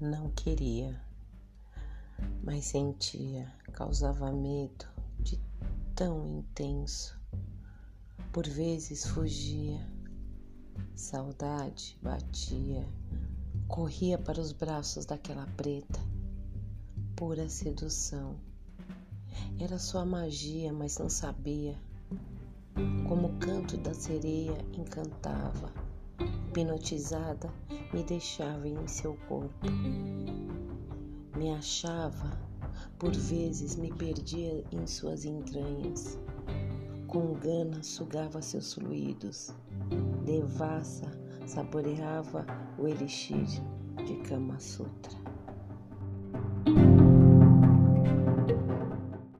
não queria, mas sentia, causava medo de tão intenso. Por vezes fugia, saudade batia, corria para os braços daquela preta, pura sedução. Era sua magia, mas não sabia como o canto da sereia encantava hipnotizada, me deixava em seu corpo. Me achava, por vezes me perdia em suas entranhas. Com gana sugava seus fluidos. Devassa saboreava o elixir de Kama Sutra.